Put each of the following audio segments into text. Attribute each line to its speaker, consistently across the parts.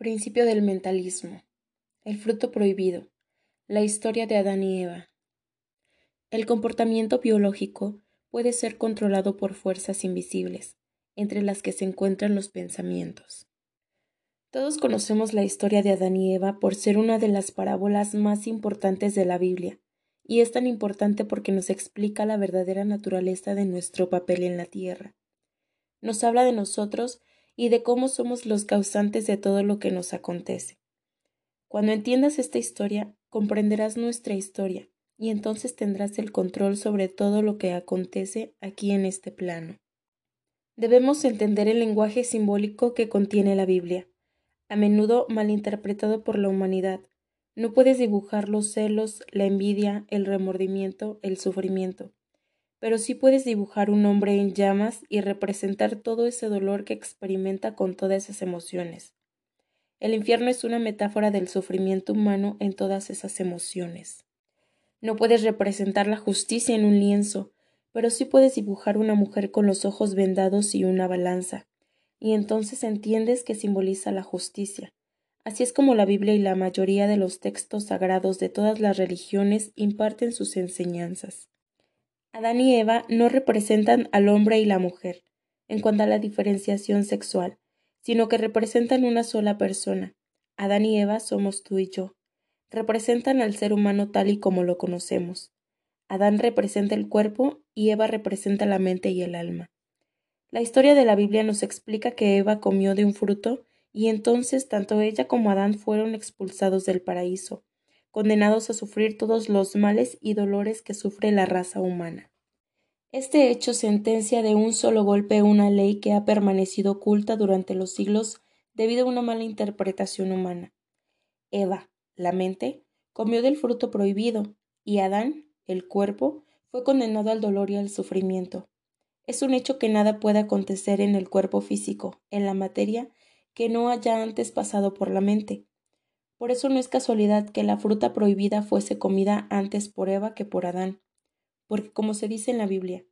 Speaker 1: Principio del mentalismo. El fruto prohibido. La historia de Adán y Eva. El comportamiento biológico puede ser controlado por fuerzas invisibles, entre las que se encuentran los pensamientos. Todos conocemos la historia de Adán y Eva por ser una de las parábolas más importantes de la Biblia, y es tan importante porque nos explica la verdadera naturaleza de nuestro papel en la tierra. Nos habla de nosotros y de cómo somos los causantes de todo lo que nos acontece. Cuando entiendas esta historia, comprenderás nuestra historia, y entonces tendrás el control sobre todo lo que acontece aquí en este plano. Debemos entender el lenguaje simbólico que contiene la Biblia, a menudo malinterpretado por la humanidad. No puedes dibujar los celos, la envidia, el remordimiento, el sufrimiento pero sí puedes dibujar un hombre en llamas y representar todo ese dolor que experimenta con todas esas emociones. El infierno es una metáfora del sufrimiento humano en todas esas emociones. No puedes representar la justicia en un lienzo, pero sí puedes dibujar una mujer con los ojos vendados y una balanza, y entonces entiendes que simboliza la justicia. Así es como la Biblia y la mayoría de los textos sagrados de todas las religiones imparten sus enseñanzas. Adán y Eva no representan al hombre y la mujer, en cuanto a la diferenciación sexual, sino que representan una sola persona. Adán y Eva somos tú y yo. Representan al ser humano tal y como lo conocemos. Adán representa el cuerpo y Eva representa la mente y el alma. La historia de la Biblia nos explica que Eva comió de un fruto y entonces tanto ella como Adán fueron expulsados del paraíso, condenados a sufrir todos los males y dolores que sufre la raza humana. Este hecho sentencia de un solo golpe una ley que ha permanecido oculta durante los siglos debido a una mala interpretación humana. Eva, la mente, comió del fruto prohibido, y Adán, el cuerpo, fue condenado al dolor y al sufrimiento. Es un hecho que nada puede acontecer en el cuerpo físico, en la materia, que no haya antes pasado por la mente, por eso no es casualidad que la fruta prohibida fuese comida antes por Eva que por Adán, porque como se dice en la Biblia,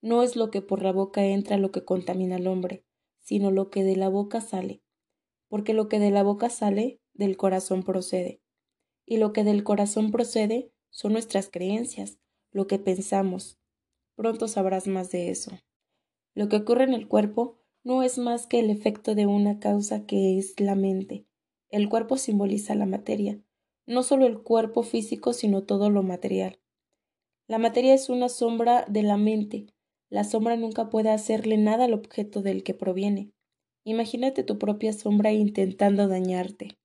Speaker 1: no es lo que por la boca entra lo que contamina al hombre, sino lo que de la boca sale, porque lo que de la boca sale del corazón procede, y lo que del corazón procede son nuestras creencias, lo que pensamos. Pronto sabrás más de eso. Lo que ocurre en el cuerpo no es más que el efecto de una causa que es la mente, el cuerpo simboliza la materia, no solo el cuerpo físico, sino todo lo material. La materia es una sombra de la mente. La sombra nunca puede hacerle nada al objeto del que proviene. Imagínate tu propia sombra intentando dañarte.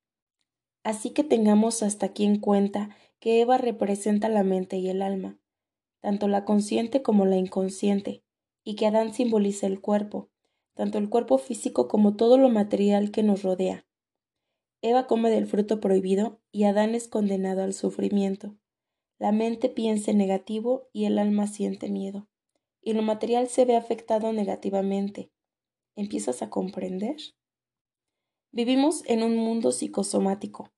Speaker 1: Así que tengamos hasta aquí en cuenta que Eva representa la mente y el alma, tanto la consciente como la inconsciente, y que Adán simboliza el cuerpo, tanto el cuerpo físico como todo lo material que nos rodea. Eva come del fruto prohibido y Adán es condenado al sufrimiento. La mente piensa en negativo y el alma siente miedo. Y lo material se ve afectado negativamente. ¿Empiezas a comprender? Vivimos en un mundo psicosomático.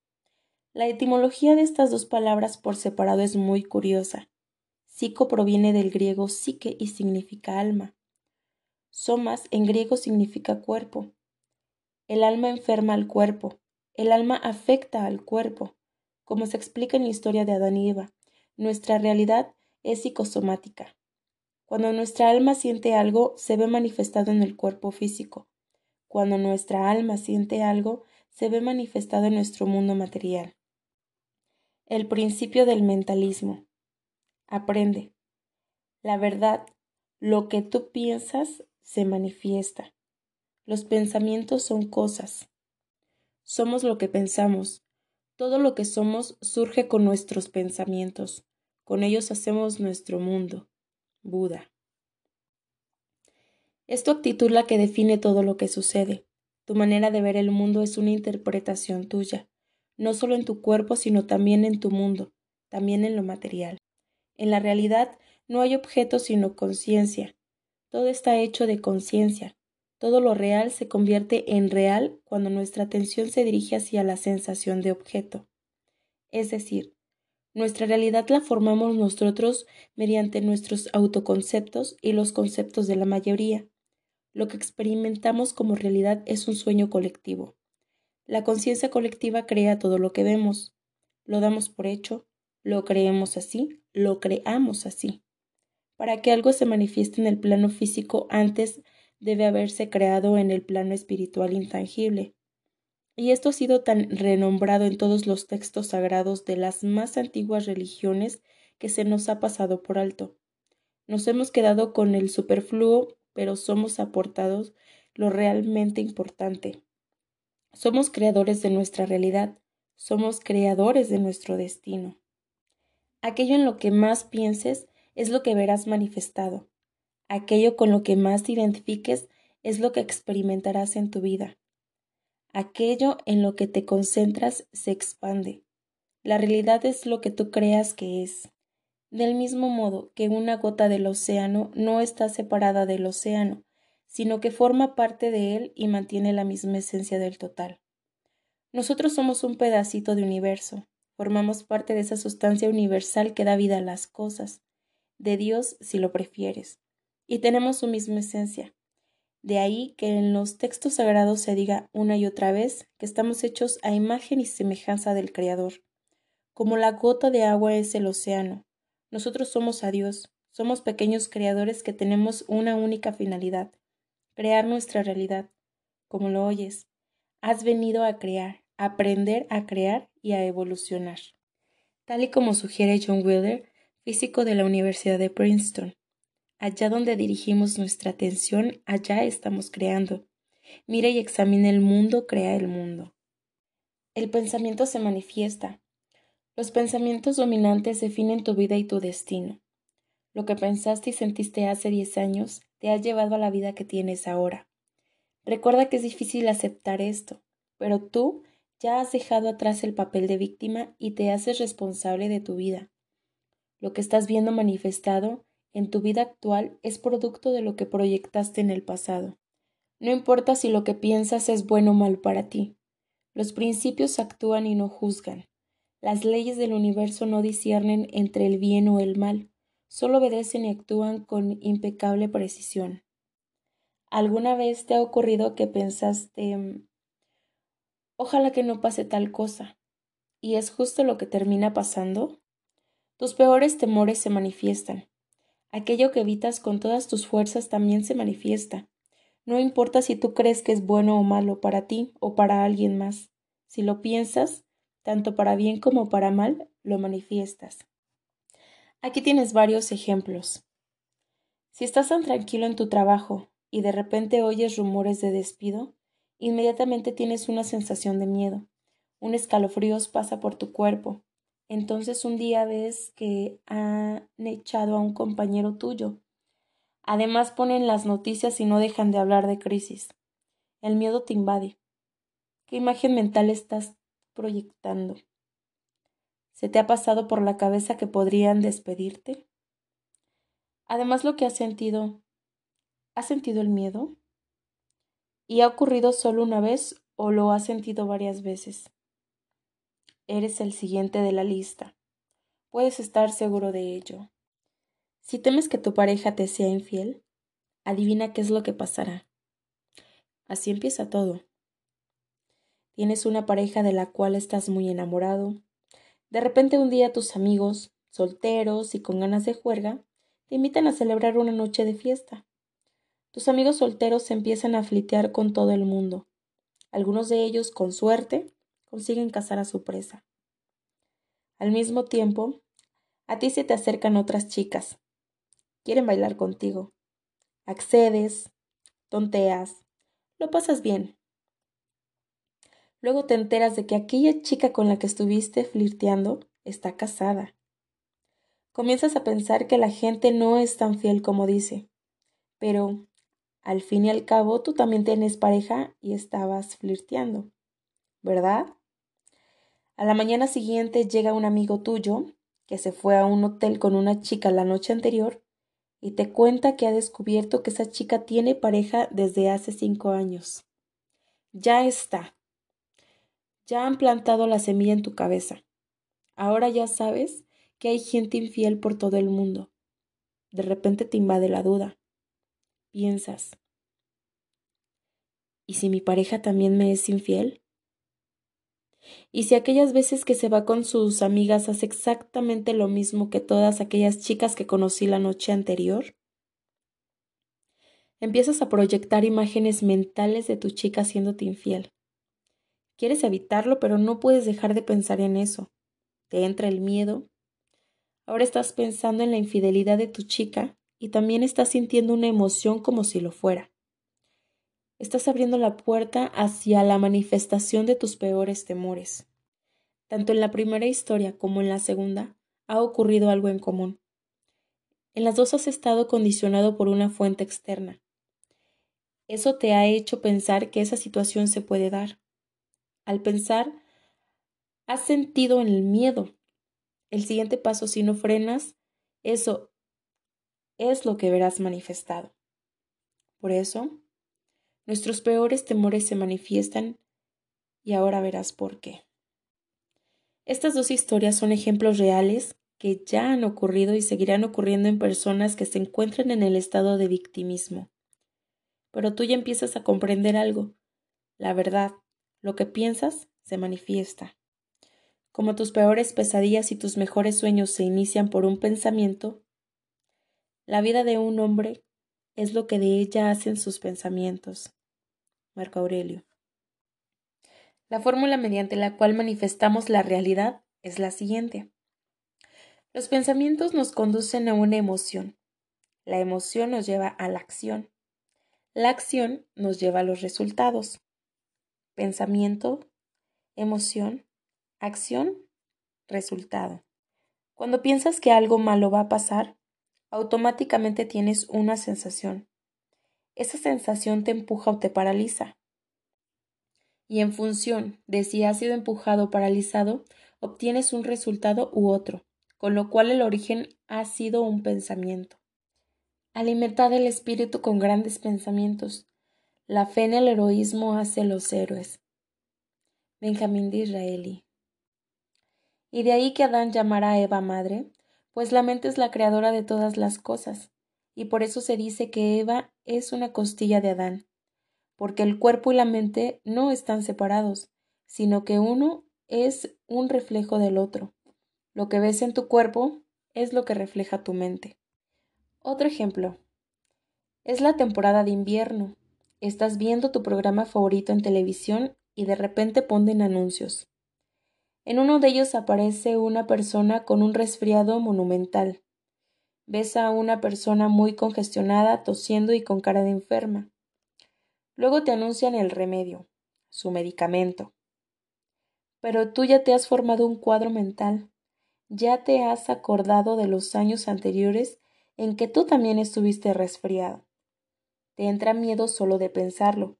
Speaker 1: La etimología de estas dos palabras por separado es muy curiosa. Psico proviene del griego psique y significa alma. Somas en griego significa cuerpo. El alma enferma al cuerpo, el alma afecta al cuerpo. Como se explica en la historia de Adán y Eva, nuestra realidad es psicosomática. Cuando nuestra alma siente algo, se ve manifestado en el cuerpo físico. Cuando nuestra alma siente algo, se ve manifestado en nuestro mundo material. El principio del mentalismo. Aprende. La verdad, lo que tú piensas, se manifiesta. Los pensamientos son cosas. Somos lo que pensamos. Todo lo que somos surge con nuestros pensamientos. Con ellos hacemos nuestro mundo. Buda. Es tu actitud la que define todo lo que sucede. Tu manera de ver el mundo es una interpretación tuya, no solo en tu cuerpo, sino también en tu mundo, también en lo material. En la realidad no hay objeto sino conciencia. Todo está hecho de conciencia, todo lo real se convierte en real cuando nuestra atención se dirige hacia la sensación de objeto. Es decir, nuestra realidad la formamos nosotros mediante nuestros autoconceptos y los conceptos de la mayoría. Lo que experimentamos como realidad es un sueño colectivo. La conciencia colectiva crea todo lo que vemos. Lo damos por hecho, lo creemos así, lo creamos así. Para que algo se manifieste en el plano físico antes debe haberse creado en el plano espiritual intangible. Y esto ha sido tan renombrado en todos los textos sagrados de las más antiguas religiones que se nos ha pasado por alto. Nos hemos quedado con el superfluo, pero somos aportados lo realmente importante. Somos creadores de nuestra realidad, somos creadores de nuestro destino. Aquello en lo que más pienses es lo que verás manifestado. Aquello con lo que más te identifiques es lo que experimentarás en tu vida. Aquello en lo que te concentras se expande. La realidad es lo que tú creas que es. Del mismo modo que una gota del océano no está separada del océano, sino que forma parte de él y mantiene la misma esencia del total. Nosotros somos un pedacito de universo, formamos parte de esa sustancia universal que da vida a las cosas, de Dios si lo prefieres, y tenemos su misma esencia. De ahí que en los textos sagrados se diga una y otra vez que estamos hechos a imagen y semejanza del Creador. Como la gota de agua es el océano, nosotros somos a Dios, somos pequeños creadores que tenemos una única finalidad, crear nuestra realidad. Como lo oyes, has venido a crear, a aprender a crear y a evolucionar. Tal y como sugiere John Wheeler, físico de la Universidad de Princeton. Allá donde dirigimos nuestra atención, allá estamos creando. Mira y examina el mundo, crea el mundo. El pensamiento se manifiesta, los pensamientos dominantes definen tu vida y tu destino. Lo que pensaste y sentiste hace diez años te ha llevado a la vida que tienes ahora. Recuerda que es difícil aceptar esto, pero tú ya has dejado atrás el papel de víctima y te haces responsable de tu vida. Lo que estás viendo manifestado en tu vida actual es producto de lo que proyectaste en el pasado. No importa si lo que piensas es bueno o mal para ti. Los principios actúan y no juzgan. Las leyes del universo no disciernen entre el bien o el mal, solo obedecen y actúan con impecable precisión. ¿Alguna vez te ha ocurrido que pensaste ojalá que no pase tal cosa? ¿Y es justo lo que termina pasando? Tus peores temores se manifiestan. Aquello que evitas con todas tus fuerzas también se manifiesta. No importa si tú crees que es bueno o malo para ti o para alguien más. Si lo piensas, tanto para bien como para mal, lo manifiestas. Aquí tienes varios ejemplos. Si estás tan tranquilo en tu trabajo y de repente oyes rumores de despido, inmediatamente tienes una sensación de miedo. Un escalofrío pasa por tu cuerpo. Entonces un día ves que han echado a un compañero tuyo. Además ponen las noticias y no dejan de hablar de crisis. El miedo te invade. ¿Qué imagen mental estás proyectando. ¿Se te ha pasado por la cabeza que podrían despedirte? Además, lo que has sentido, ¿has sentido el miedo? ¿Y ha ocurrido solo una vez o lo has sentido varias veces? Eres el siguiente de la lista. Puedes estar seguro de ello. Si temes que tu pareja te sea infiel, adivina qué es lo que pasará. Así empieza todo. Tienes una pareja de la cual estás muy enamorado. De repente un día tus amigos, solteros y con ganas de juerga, te invitan a celebrar una noche de fiesta. Tus amigos solteros se empiezan a flitear con todo el mundo. Algunos de ellos, con suerte, consiguen cazar a su presa. Al mismo tiempo, a ti se te acercan otras chicas. Quieren bailar contigo. Accedes, tonteas, lo pasas bien. Luego te enteras de que aquella chica con la que estuviste flirteando está casada. Comienzas a pensar que la gente no es tan fiel como dice. Pero, al fin y al cabo, tú también tienes pareja y estabas flirteando, ¿verdad? A la mañana siguiente llega un amigo tuyo que se fue a un hotel con una chica la noche anterior y te cuenta que ha descubierto que esa chica tiene pareja desde hace cinco años. Ya está, ya han plantado la semilla en tu cabeza. Ahora ya sabes que hay gente infiel por todo el mundo. De repente te invade la duda. Piensas, ¿y si mi pareja también me es infiel? Y si aquellas veces que se va con sus amigas hace exactamente lo mismo que todas aquellas chicas que conocí la noche anterior, empiezas a proyectar imágenes mentales de tu chica haciéndote infiel. Quieres evitarlo, pero no puedes dejar de pensar en eso. Te entra el miedo. Ahora estás pensando en la infidelidad de tu chica y también estás sintiendo una emoción como si lo fuera. Estás abriendo la puerta hacia la manifestación de tus peores temores. Tanto en la primera historia como en la segunda ha ocurrido algo en común. En las dos has estado condicionado por una fuente externa. Eso te ha hecho pensar que esa situación se puede dar. Al pensar, has sentido en el miedo. El siguiente paso, si no frenas, eso es lo que verás manifestado. Por eso, nuestros peores temores se manifiestan y ahora verás por qué. Estas dos historias son ejemplos reales que ya han ocurrido y seguirán ocurriendo en personas que se encuentran en el estado de victimismo. Pero tú ya empiezas a comprender algo. La verdad, lo que piensas, se manifiesta. Como tus peores pesadillas y tus mejores sueños se inician por un pensamiento, la vida de un hombre es lo que de ella hacen sus pensamientos. Marco Aurelio. La fórmula mediante la cual manifestamos la realidad es la siguiente. Los pensamientos nos conducen a una emoción. La emoción nos lleva a la acción. La acción nos lleva a los resultados. Pensamiento, emoción, acción, resultado. Cuando piensas que algo malo va a pasar, automáticamente tienes una sensación. Esa sensación te empuja o te paraliza. Y en función de si has sido empujado o paralizado, obtienes un resultado u otro, con lo cual el origen ha sido un pensamiento. Alimentad el espíritu con grandes pensamientos. La fe en el heroísmo hace los héroes. Benjamín de Israeli. Y de ahí que Adán llamara a Eva madre, pues la mente es la creadora de todas las cosas, y por eso se dice que Eva es una costilla de Adán, porque el cuerpo y la mente no están separados, sino que uno es un reflejo del otro. Lo que ves en tu cuerpo es lo que refleja tu mente. Otro ejemplo. Es la temporada de invierno. Estás viendo tu programa favorito en televisión y de repente ponen anuncios. En uno de ellos aparece una persona con un resfriado monumental. Ves a una persona muy congestionada, tosiendo y con cara de enferma. Luego te anuncian el remedio, su medicamento. Pero tú ya te has formado un cuadro mental, ya te has acordado de los años anteriores en que tú también estuviste resfriado. Te entra miedo solo de pensarlo,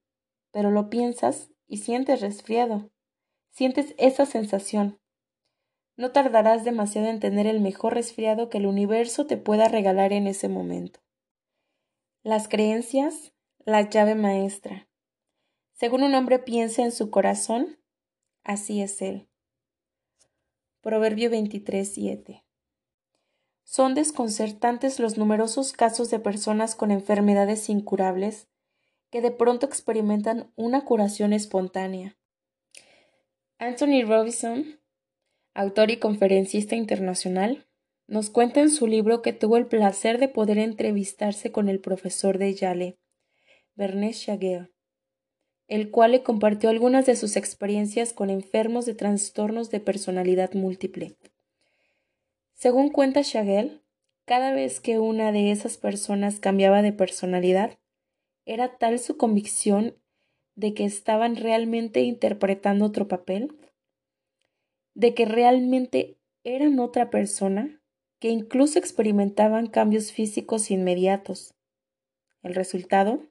Speaker 1: pero lo piensas y sientes resfriado. Sientes esa sensación. No tardarás demasiado en tener el mejor resfriado que el universo te pueda regalar en ese momento. Las creencias, la llave maestra. Según un hombre piensa en su corazón, así es él. Proverbio 23:7. Son desconcertantes los numerosos casos de personas con enfermedades incurables que de pronto experimentan una curación espontánea. Anthony Robinson, autor y conferencista internacional, nos cuenta en su libro que tuvo el placer de poder entrevistarse con el profesor de Yale, Bernice Chagall, el cual le compartió algunas de sus experiencias con enfermos de trastornos de personalidad múltiple. Según cuenta Chagall, cada vez que una de esas personas cambiaba de personalidad, ¿Era tal su convicción de que estaban realmente interpretando otro papel? ¿De que realmente eran otra persona? que incluso experimentaban cambios físicos inmediatos. El resultado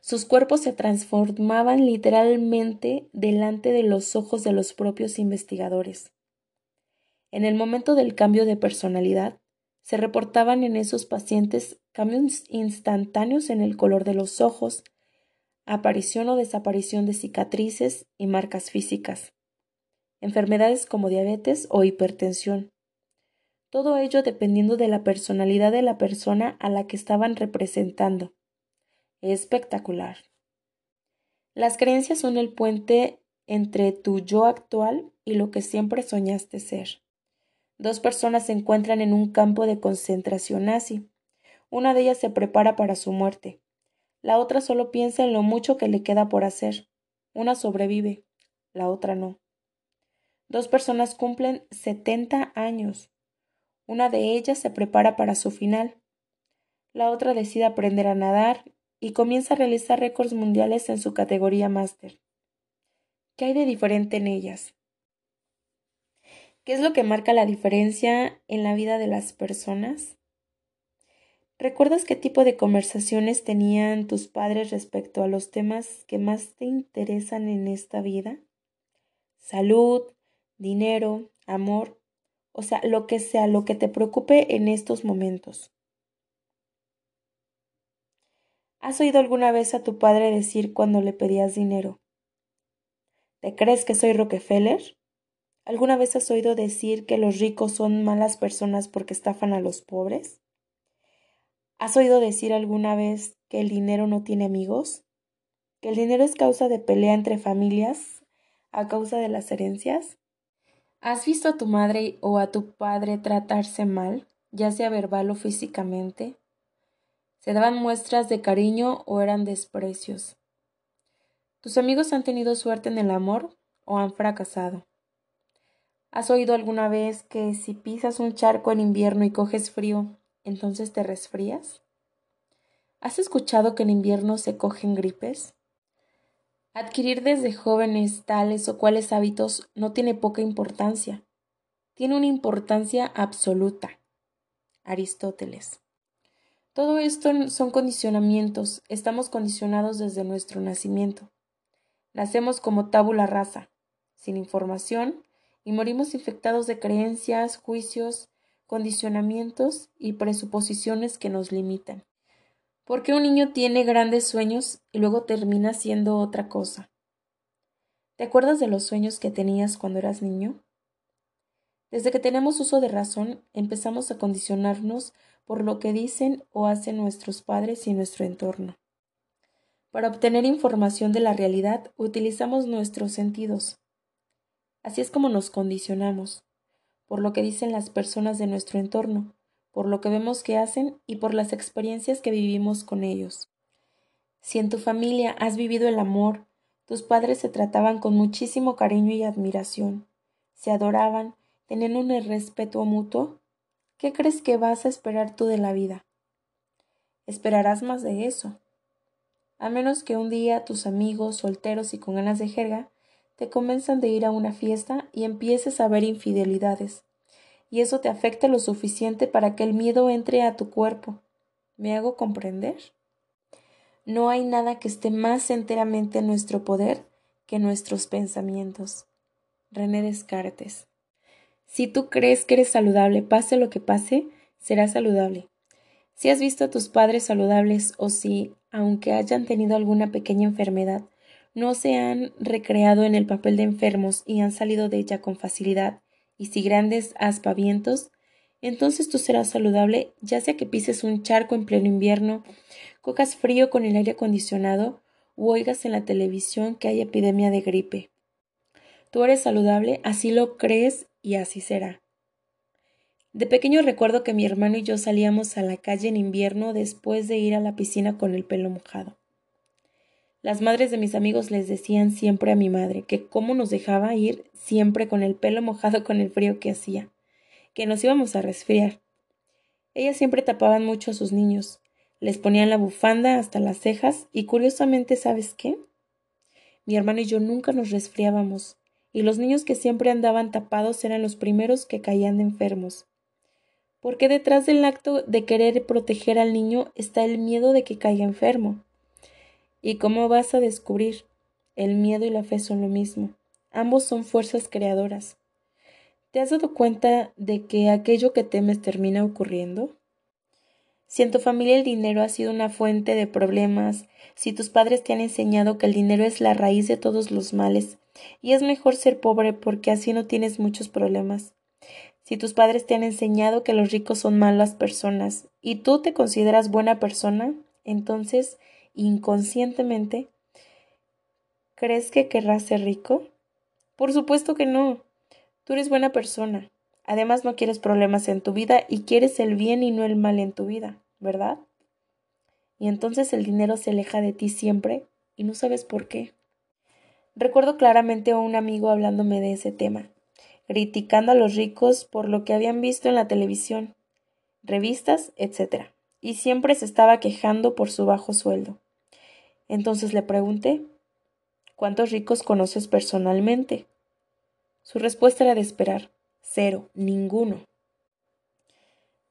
Speaker 1: sus cuerpos se transformaban literalmente delante de los ojos de los propios investigadores. En el momento del cambio de personalidad, se reportaban en esos pacientes cambios instantáneos en el color de los ojos, aparición o desaparición de cicatrices y marcas físicas, enfermedades como diabetes o hipertensión. Todo ello dependiendo de la personalidad de la persona a la que estaban representando. Espectacular. Las creencias son el puente entre tu yo actual y lo que siempre soñaste ser. Dos personas se encuentran en un campo de concentración nazi. Una de ellas se prepara para su muerte. La otra solo piensa en lo mucho que le queda por hacer. Una sobrevive, la otra no. Dos personas cumplen setenta años. Una de ellas se prepara para su final. La otra decide aprender a nadar y comienza a realizar récords mundiales en su categoría máster. ¿Qué hay de diferente en ellas? ¿Qué es lo que marca la diferencia en la vida de las personas? ¿Recuerdas qué tipo de conversaciones tenían tus padres respecto a los temas que más te interesan en esta vida? Salud, dinero, amor, o sea, lo que sea, lo que te preocupe en estos momentos. ¿Has oído alguna vez a tu padre decir cuando le pedías dinero? ¿Te crees que soy Rockefeller? ¿Alguna vez has oído decir que los ricos son malas personas porque estafan a los pobres? ¿Has oído decir alguna vez que el dinero no tiene amigos? ¿Que el dinero es causa de pelea entre familias a causa de las herencias? ¿Has visto a tu madre o a tu padre tratarse mal, ya sea verbal o físicamente? ¿Se daban muestras de cariño o eran desprecios? ¿Tus amigos han tenido suerte en el amor o han fracasado? ¿Has oído alguna vez que si pisas un charco en invierno y coges frío, entonces te resfrías? ¿Has escuchado que en invierno se cogen gripes? Adquirir desde jóvenes tales o cuales hábitos no tiene poca importancia, tiene una importancia absoluta. Aristóteles. Todo esto son condicionamientos, estamos condicionados desde nuestro nacimiento. Nacemos como tábula rasa, sin información, y morimos infectados de creencias, juicios, condicionamientos y presuposiciones que nos limitan. ¿Por qué un niño tiene grandes sueños y luego termina siendo otra cosa? ¿Te acuerdas de los sueños que tenías cuando eras niño? Desde que tenemos uso de razón, empezamos a condicionarnos por lo que dicen o hacen nuestros padres y nuestro entorno. Para obtener información de la realidad utilizamos nuestros sentidos. Así es como nos condicionamos, por lo que dicen las personas de nuestro entorno, por lo que vemos que hacen y por las experiencias que vivimos con ellos. Si en tu familia has vivido el amor, tus padres se trataban con muchísimo cariño y admiración, se adoraban, tenían un respeto mutuo, ¿qué crees que vas a esperar tú de la vida? Esperarás más de eso a menos que un día tus amigos solteros y con ganas de jerga te convenzan de ir a una fiesta y empieces a ver infidelidades, y eso te afecta lo suficiente para que el miedo entre a tu cuerpo. ¿Me hago comprender? No hay nada que esté más enteramente en nuestro poder que nuestros pensamientos. René Descartes. Si tú crees que eres saludable, pase lo que pase, serás saludable. Si has visto a tus padres saludables o si aunque hayan tenido alguna pequeña enfermedad, no se han recreado en el papel de enfermos y han salido de ella con facilidad, y si grandes aspavientos, entonces tú serás saludable, ya sea que pises un charco en pleno invierno, cocas frío con el aire acondicionado o oigas en la televisión que hay epidemia de gripe. Tú eres saludable, así lo crees y así será. De pequeño recuerdo que mi hermano y yo salíamos a la calle en invierno después de ir a la piscina con el pelo mojado. Las madres de mis amigos les decían siempre a mi madre que cómo nos dejaba ir siempre con el pelo mojado con el frío que hacía, que nos íbamos a resfriar. Ellas siempre tapaban mucho a sus niños, les ponían la bufanda hasta las cejas y curiosamente, ¿sabes qué? Mi hermano y yo nunca nos resfriábamos, y los niños que siempre andaban tapados eran los primeros que caían enfermos porque detrás del acto de querer proteger al niño está el miedo de que caiga enfermo. ¿Y cómo vas a descubrir? El miedo y la fe son lo mismo. Ambos son fuerzas creadoras. ¿Te has dado cuenta de que aquello que temes termina ocurriendo? Si en tu familia el dinero ha sido una fuente de problemas, si tus padres te han enseñado que el dinero es la raíz de todos los males, y es mejor ser pobre porque así no tienes muchos problemas, si tus padres te han enseñado que los ricos son malas personas y tú te consideras buena persona, entonces, inconscientemente, ¿crees que querrás ser rico? Por supuesto que no. Tú eres buena persona. Además no quieres problemas en tu vida y quieres el bien y no el mal en tu vida, ¿verdad? Y entonces el dinero se aleja de ti siempre y no sabes por qué. Recuerdo claramente a un amigo hablándome de ese tema, criticando a los ricos por lo que habían visto en la televisión, revistas, etc. Y siempre se estaba quejando por su bajo sueldo. Entonces le pregunté ¿Cuántos ricos conoces personalmente? Su respuesta era de esperar. Cero, ninguno.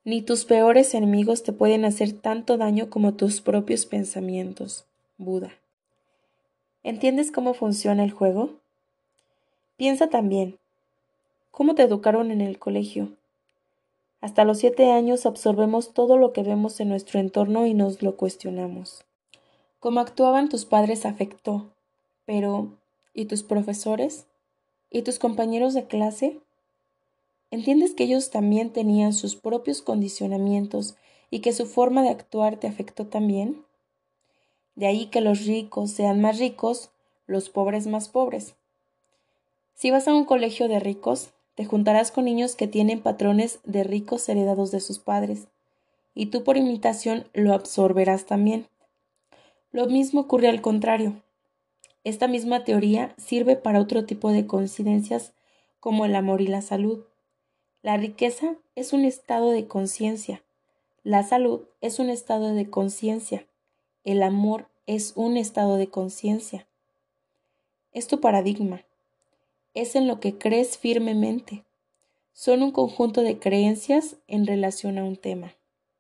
Speaker 1: Ni tus peores enemigos te pueden hacer tanto daño como tus propios pensamientos. Buda. ¿Entiendes cómo funciona el juego? Piensa también. ¿Cómo te educaron en el colegio? Hasta los siete años absorbemos todo lo que vemos en nuestro entorno y nos lo cuestionamos. Cómo actuaban tus padres afectó. Pero, ¿y tus profesores? ¿Y tus compañeros de clase? ¿Entiendes que ellos también tenían sus propios condicionamientos y que su forma de actuar te afectó también? De ahí que los ricos sean más ricos, los pobres más pobres. Si vas a un colegio de ricos, te juntarás con niños que tienen patrones de ricos heredados de sus padres, y tú por imitación lo absorberás también. Lo mismo ocurre al contrario. Esta misma teoría sirve para otro tipo de coincidencias como el amor y la salud. La riqueza es un estado de conciencia. La salud es un estado de conciencia. El amor es un estado de conciencia. Es tu paradigma. Es en lo que crees firmemente. Son un conjunto de creencias en relación a un tema.